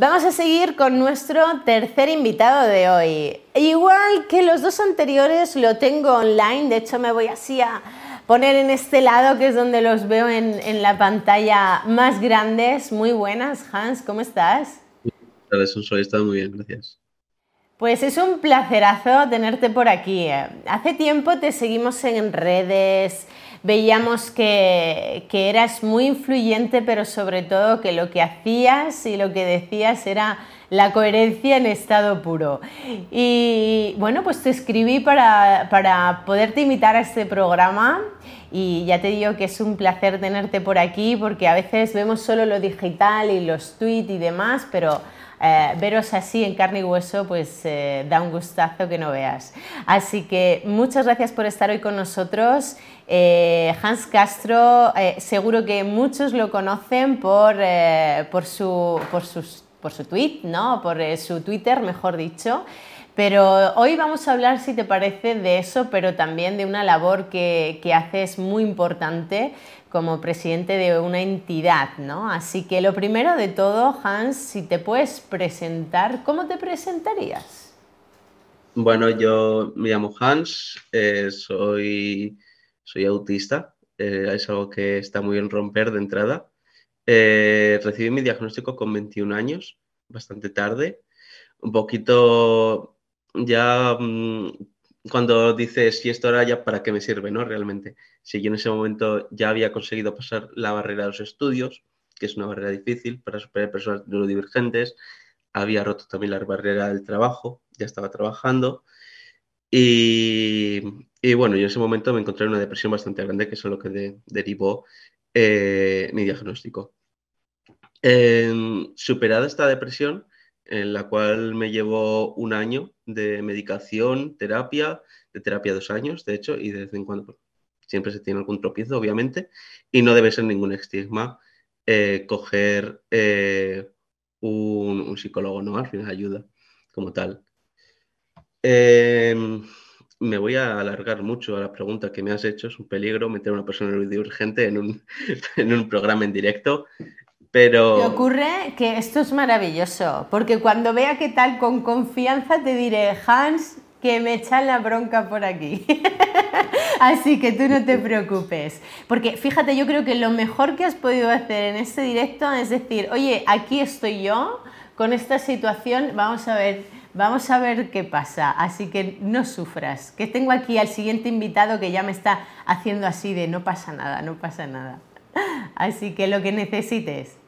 Vamos a seguir con nuestro tercer invitado de hoy. Igual que los dos anteriores, lo tengo online, de hecho me voy así a poner en este lado que es donde los veo en, la pantalla más grandes. Muy buenas, Hans, ¿cómo estás? Gracias, soy, está muy bien, gracias. Pues es un placerazo tenerte por aquí. Hace tiempo te seguimos en redes, veíamos que, eras muy influyente, pero sobre todo que lo que hacías y lo que decías era la coherencia en estado puro. Y bueno, pues te escribí para, para poderte invitar a este programa y ya te digo que es un placer tenerte por aquí porque a veces vemos solo lo digital y los tweets y demás, pero eh, veros así en carne y hueso, pues eh, da un gustazo que no veas. Así que muchas gracias por estar hoy con nosotros. Eh, Hans Castro, seguro que muchos lo conocen por, su tweet, ¿no? por su Twitter, mejor dicho. Pero hoy vamos a hablar, si te parece, de eso, pero también de una labor que, que haces muy importante como presidente de una entidad, ¿no? Así que lo primero de todo, Hans, si te puedes presentar, ¿cómo te presentarías? Bueno, yo me llamo Hans, eh, soy, soy autista, eh, es algo que está muy bien romper de entrada. Eh, recibí mi diagnóstico con 21 años, bastante tarde, un poquito ya mm, cuando dices, ¿y esto ahora ya para qué me sirve, no? Realmente, si yo en ese momento ya había conseguido pasar la barrera de los estudios, que es una barrera difícil para superar personas neurodivergentes, había roto también la barrera del trabajo, ya estaba trabajando, y, bueno, yo en ese momento me encontré en una depresión bastante grande, que es lo que derivó eh, mi diagnóstico. superada esta depresión, en la cual me llevó un año de medicación, terapia, de terapia dos años, de hecho, y de vez en cuando pues, siempre se tiene algún tropiezo, obviamente, y no debe ser ningún estigma eh, coger eh, un, psicólogo, ¿no? Al final ayuda como tal. Em, me voy a alargar mucho a la pregunta que me has hecho. Es un peligro meter a una persona urgente en un, en un programa en directo. Pero... Me ocurre que esto es maravilloso, porque cuando vea qué tal con confianza te diré, Hans, que me echan la bronca por aquí. Así que tú no te preocupes. Porque fíjate, yo creo que lo mejor que has podido hacer en este directo es decir, oye, aquí estoy yo con esta situación, vamos a ver, vamos a ver qué pasa. Así que no sufras, que tengo aquí al siguiente invitado que ya me está haciendo así de no pasa nada, no pasa nada. Así que lo que necesites.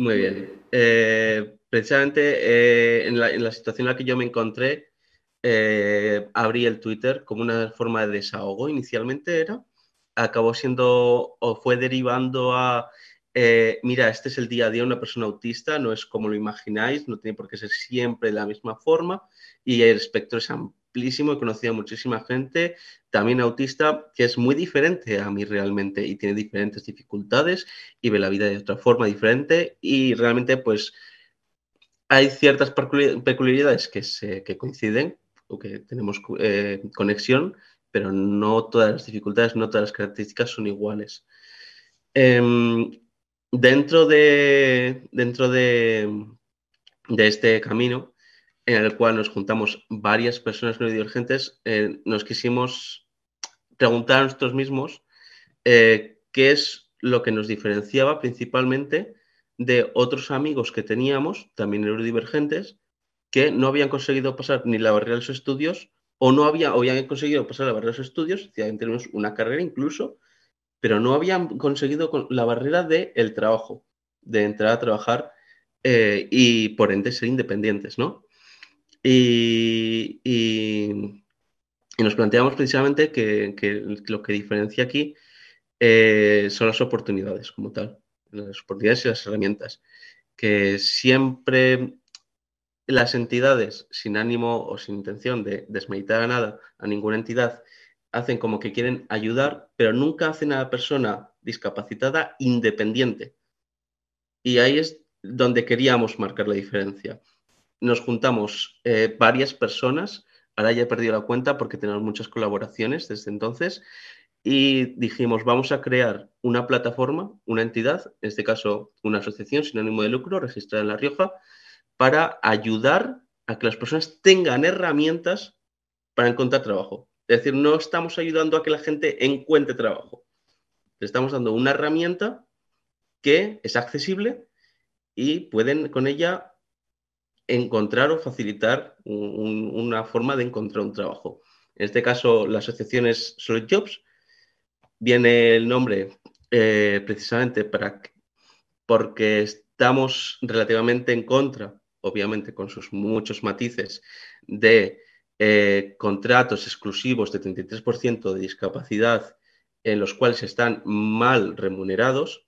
Muy bien. Eh, precisamente eh, en, la, situación en la que yo me encontré, eh, abrí el Twitter como una forma de desahogo. Inicialmente era, acabó siendo o fue derivando a, mira, este es el día a día de una persona autista, no es como lo imagináis, no tiene por qué ser siempre de la misma forma y el espectro es amplio he conocido a muchísima gente, también autista, que es muy diferente a mí realmente y tiene diferentes dificultades y ve la vida de otra forma diferente y realmente pues hay ciertas peculiaridades que, se, que coinciden o que tenemos eh, conexión, pero no todas las dificultades, no todas las características son iguales. Em, dentro de, dentro de, de este camino, en el cual nos juntamos varias personas neurodivergentes, eh, nos quisimos preguntar a nosotros mismos eh, qué es lo que nos diferenciaba principalmente de otros amigos que teníamos, también neurodivergentes, que no habían conseguido pasar ni la barrera de los estudios o no había, habían conseguido pasar la barrera de los estudios, tenemos una carrera incluso, pero no habían conseguido la barrera del trabajo, de entrar a trabajar eh, y por ende ser independientes, ¿no? Y, nos planteamos precisamente que, lo que diferencia aquí eh, son las oportunidades como tal, las oportunidades y las herramientas, que siempre las entidades sin ánimo o sin intención de desmeditar a nada, a ninguna entidad, hacen como que quieren ayudar, pero nunca hacen a la persona discapacitada independiente. Y ahí es donde queríamos marcar la diferencia nos juntamos eh, varias personas, ahora ya he perdido la cuenta porque tenemos muchas colaboraciones desde entonces, y dijimos, vamos a crear una plataforma, una entidad, en este caso una asociación sin ánimo de lucro registrada en La Rioja, para ayudar a que las personas tengan herramientas para encontrar trabajo. Es decir, no estamos ayudando a que la gente encuentre trabajo. Le estamos dando una herramienta que es accesible y pueden con ella encontrar o facilitar una forma de encontrar un trabajo. En este caso, la asociación es Solid Jobs. Viene el nombre eh, precisamente para, porque estamos relativamente en contra, obviamente con sus muchos matices, de eh, contratos exclusivos de 33% de discapacidad en los cuales están mal remunerados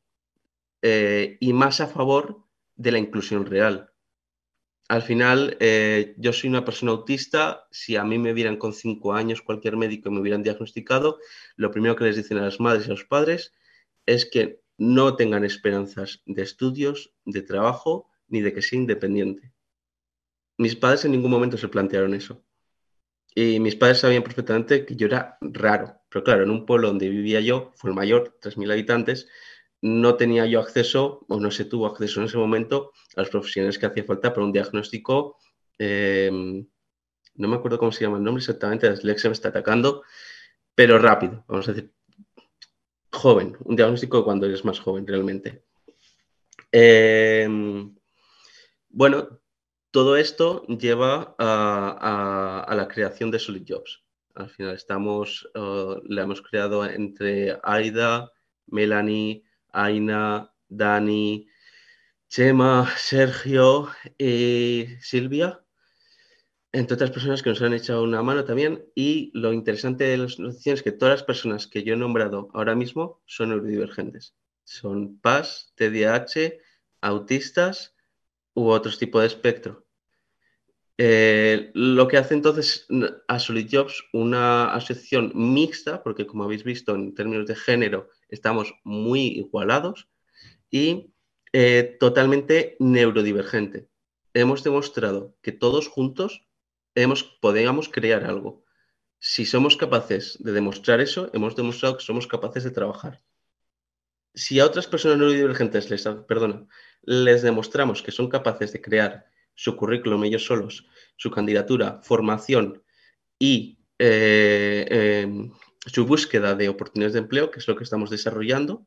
eh, y más a favor de la inclusión real. Al final, eh, yo soy una persona autista. Si a mí me vieran con cinco años cualquier médico me hubieran diagnosticado, lo primero que les dicen a las madres y a los padres es que no tengan esperanzas de estudios, de trabajo, ni de que sea independiente. Mis padres en ningún momento se plantearon eso. Y mis padres sabían perfectamente que yo era raro. Pero claro, en un pueblo donde vivía yo, fue el mayor, 3.000 habitantes, no tenía yo acceso, o no se tuvo acceso en ese momento, a los profesionales que hacía falta para un diagnóstico. Em, no me acuerdo cómo se llama el nombre exactamente, la dislexia me está atacando, pero rápido, vamos a decir, joven, un diagnóstico cuando eres más joven realmente. Em, bueno, todo esto lleva a, la creación de Solid Jobs. Al final estamos, uh, la hemos creado entre Aida, Melanie, Aina, Dani, Chema, Sergio y Silvia, entre otras personas que nos han echado una mano también. Y lo interesante de las noticias es que todas las personas que yo he nombrado ahora mismo son neurodivergentes. Son PAS, TDAH, autistas u otros tipos de espectro. Eh, lo que hace entonces a Solid Jobs una asociación mixta, porque como habéis visto en términos de género estamos muy igualados y eh, totalmente neurodivergente. Hemos demostrado que todos juntos hemos, podemos crear algo. Si somos capaces de demostrar eso, hemos demostrado que somos capaces de trabajar. Si a otras personas neurodivergentes les, perdona, les demostramos que son capaces de crear su currículum ellos solos, su candidatura, formación y eh, em, su búsqueda de oportunidades de empleo, que es lo que estamos desarrollando,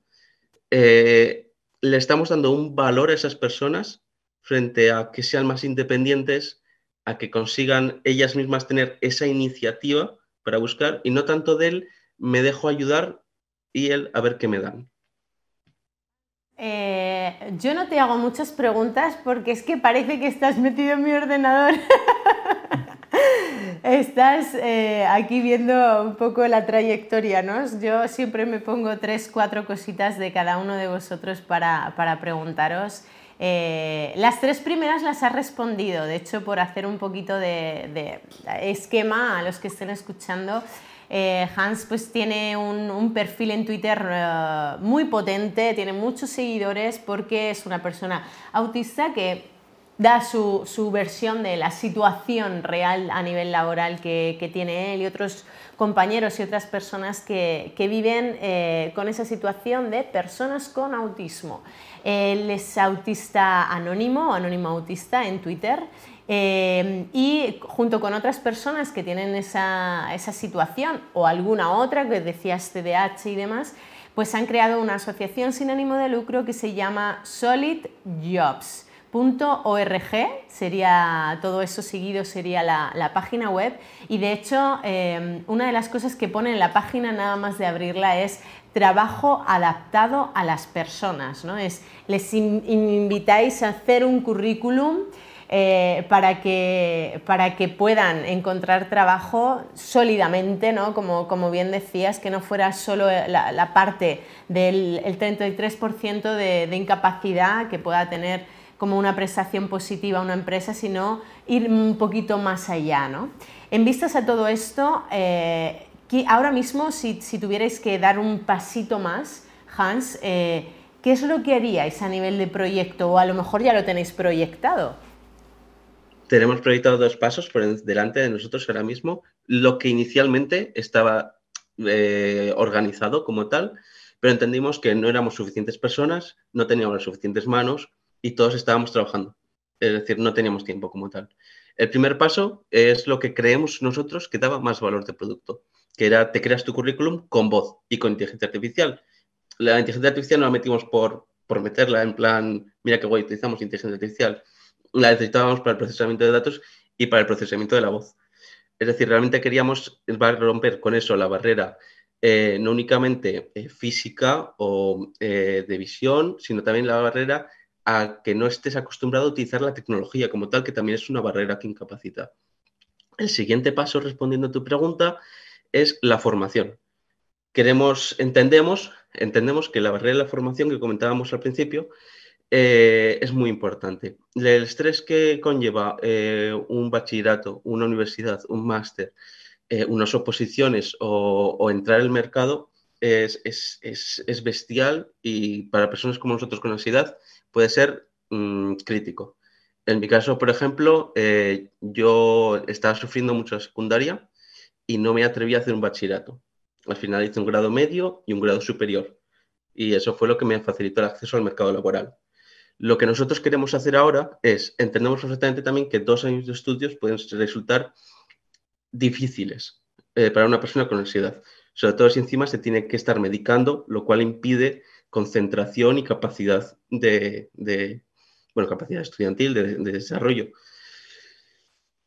eh, le estamos dando un valor a esas personas frente a que sean más independientes, a que consigan ellas mismas tener esa iniciativa para buscar y no tanto de él, me dejo ayudar y él a ver qué me dan. Eh, yo no te hago muchas preguntas porque es que parece que estás metido en mi ordenador. estás eh, aquí viendo un poco la trayectoria, ¿no? Yo siempre me pongo tres, cuatro cositas de cada uno de vosotros para, preguntaros. Eh, las tres primeras las has respondido, de hecho, por hacer un poquito de esquema a los que estén escuchando. Eh, Hans pues tiene un, perfil en Twitter muy potente, tiene muchos seguidores porque es una persona autista que da su, versión de la situación real a nivel laboral que, tiene él y otros compañeros y otras personas que, viven eh, con esa situación de personas con autismo. Él es autista anónimo, anónimo autista en Twitter Em, y junto con otras personas que tienen esa, esa, situación o alguna otra que decías TDAH y demás, pues han creado una asociación sin ánimo de lucro que se llama solidjobs.org, sería todo eso seguido sería la, página web y de hecho em, una de las cosas que pone en la página nada más de abrirla es trabajo adaptado a las personas, ¿no? es, les invitáis a hacer un currículum eh, para, que, para que puedan encontrar trabajo sólidamente, ¿no? como, como bien decías, que no fuera solo la, parte del el 33% de, de incapacidad que pueda tener como una prestación positiva a una empresa, sino ir un poquito más allá. ¿no? En vistas a todo esto, eh, ahora mismo, si, si, tuvierais que dar un pasito más, Hans, eh, ¿qué es lo que haríais a nivel de proyecto? O a lo mejor ya lo tenéis proyectado tenemos proyectado dos pasos por delante de nosotros ahora mismo. Lo que inicialmente estaba eh, organizado como tal, pero entendimos que no éramos suficientes personas, no teníamos las suficientes manos y todos estábamos trabajando. Es decir, no teníamos tiempo como tal. El primer paso es lo que creemos nosotros que daba más valor de producto, que era te creas tu currículum con voz y con inteligencia artificial. La inteligencia artificial no la metimos por, por meterla en plan, mira qué guay, utilizamos inteligencia artificial. La necesitábamos para el procesamiento de datos y para el procesamiento de la voz. Es decir, realmente queríamos romper con eso la barrera eh, no únicamente eh, física o eh, de visión, sino también la barrera a que no estés acostumbrado a utilizar la tecnología como tal, que también es una barrera que incapacita. El siguiente paso, respondiendo a tu pregunta, es la formación. Queremos, entendemos, entendemos que la barrera de la formación que comentábamos al principio eh, es muy importante. El estrés que conlleva eh, un bachillerato, una universidad, un máster, eh, unas oposiciones o, entrar al mercado es, es, bestial y para personas como nosotros con ansiedad puede ser mm, crítico. En mi caso, por ejemplo, eh, yo estaba sufriendo mucho la secundaria y no me atreví a hacer un bachillerato. Al final hice un grado medio y un grado superior. Y eso fue lo que me facilitó el acceso al mercado laboral. Lo que nosotros queremos hacer ahora es, entendemos perfectamente también que dos años de estudios pueden resultar difíciles eh, para una persona con ansiedad. Sobre todo si encima se tiene que estar medicando, lo cual impide concentración y capacidad de, bueno, capacidad estudiantil, de, desarrollo.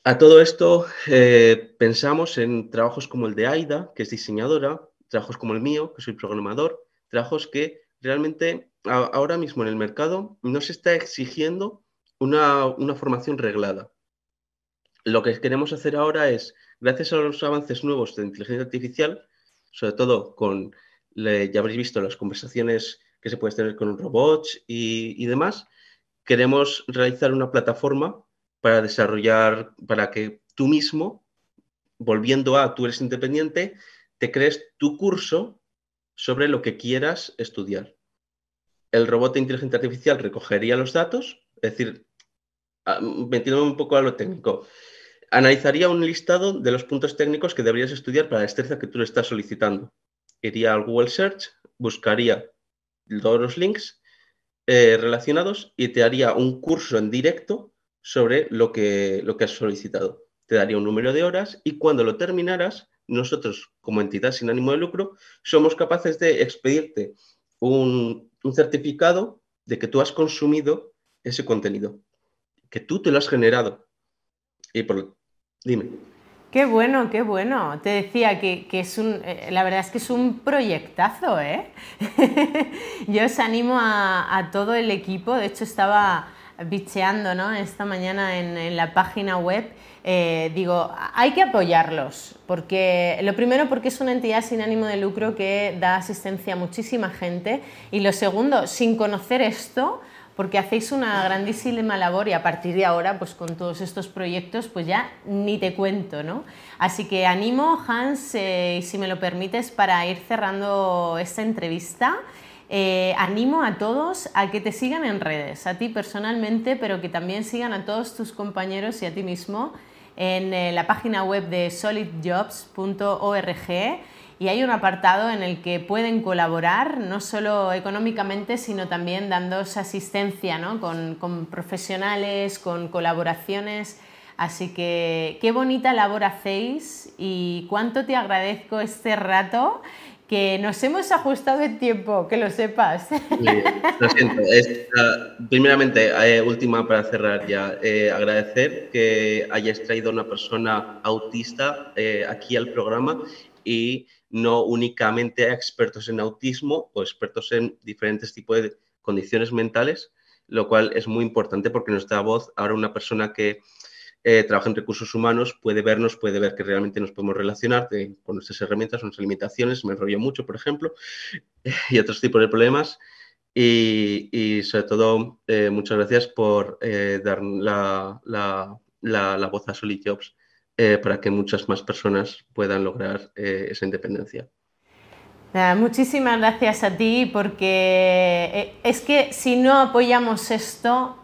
A todo esto eh, pensamos en trabajos como el de Aida, que es diseñadora, trabajos como el mío, que soy programador, trabajos que realmente ahora mismo en el mercado no se está exigiendo una, una formación reglada. Lo que queremos hacer ahora es, gracias a los avances nuevos de inteligencia artificial, sobre todo con ya habréis visto las conversaciones que se puede tener con un robot y, demás. Queremos realizar una plataforma para desarrollar, para que tú mismo, volviendo a tú eres independiente, te crees tu curso sobre lo que quieras estudiar. El robot de inteligencia artificial recogería los datos, es decir, metiéndome un poco a lo técnico, analizaría un listado de los puntos técnicos que deberías estudiar para la destreza que tú le estás solicitando iría al Google Search, buscaría todos los links eh, relacionados y te haría un curso en directo sobre lo que, lo que has solicitado. Te daría un número de horas y cuando lo terminaras, nosotros como entidad sin ánimo de lucro somos capaces de expedirte un, un certificado de que tú has consumido ese contenido, que tú te lo has generado. Y por dime. Qué bueno, qué bueno. Te decía que, es un, eh, la verdad es que es un proyectazo, ¿eh? Yo os animo a, todo el equipo, de hecho estaba bicheando ¿no? esta mañana en, la página web, eh, digo, hay que apoyarlos, porque lo primero porque es una entidad sin ánimo de lucro que da asistencia a muchísima gente y lo segundo, sin conocer esto, porque hacéis una grandísima labor y a partir de ahora, pues con todos estos proyectos, pues ya ni te cuento, ¿no? Así que animo, Hans, eh, si me lo permites, para ir cerrando esta entrevista. Eh, animo a todos a que te sigan en redes, a ti personalmente, pero que también sigan a todos tus compañeros y a ti mismo en eh, la página web de solidjobs.org y hay un apartado en el que pueden colaborar, no solo económicamente, sino también dándose asistencia ¿no? con, profesionales, con colaboraciones. Así que qué bonita labor hacéis y cuánto te agradezco este rato que nos hemos ajustado el tiempo, que lo sepas. lo siento. primeramente, eh, última para cerrar ya, eh, agradecer que hayáis traído una persona autista eh, aquí al programa y no únicamente a expertos en autismo o expertos en diferentes tipos de condiciones mentales, lo cual es muy importante porque nos da voz ahora una persona que eh, trabaja en recursos humanos puede vernos, puede ver que realmente nos podemos relacionar con nuestras herramientas, nuestras limitaciones, me enrollo mucho, por ejemplo, y otros tipos de problemas. Y, sobre todo, eh, muchas gracias por eh, dar la, la, voz a Solid Jobs eh, para que muchas más personas puedan lograr eh, esa independencia. muchísimas gracias a ti porque eh, es que si no apoyamos esto,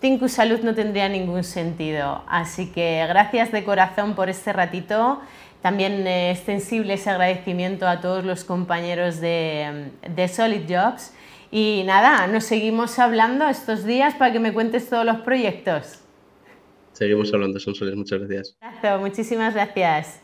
Tinku Salud no tendría ningún sentido. Así que gracias de corazón por este ratito también extensible ese agradecimiento a todos los compañeros de, de Solid Jobs. Y nada, nos seguimos hablando estos días para que me cuentes todos los proyectos. Seguimos hablando, Sonsoles, muchas gracias. Muchísimas gracias.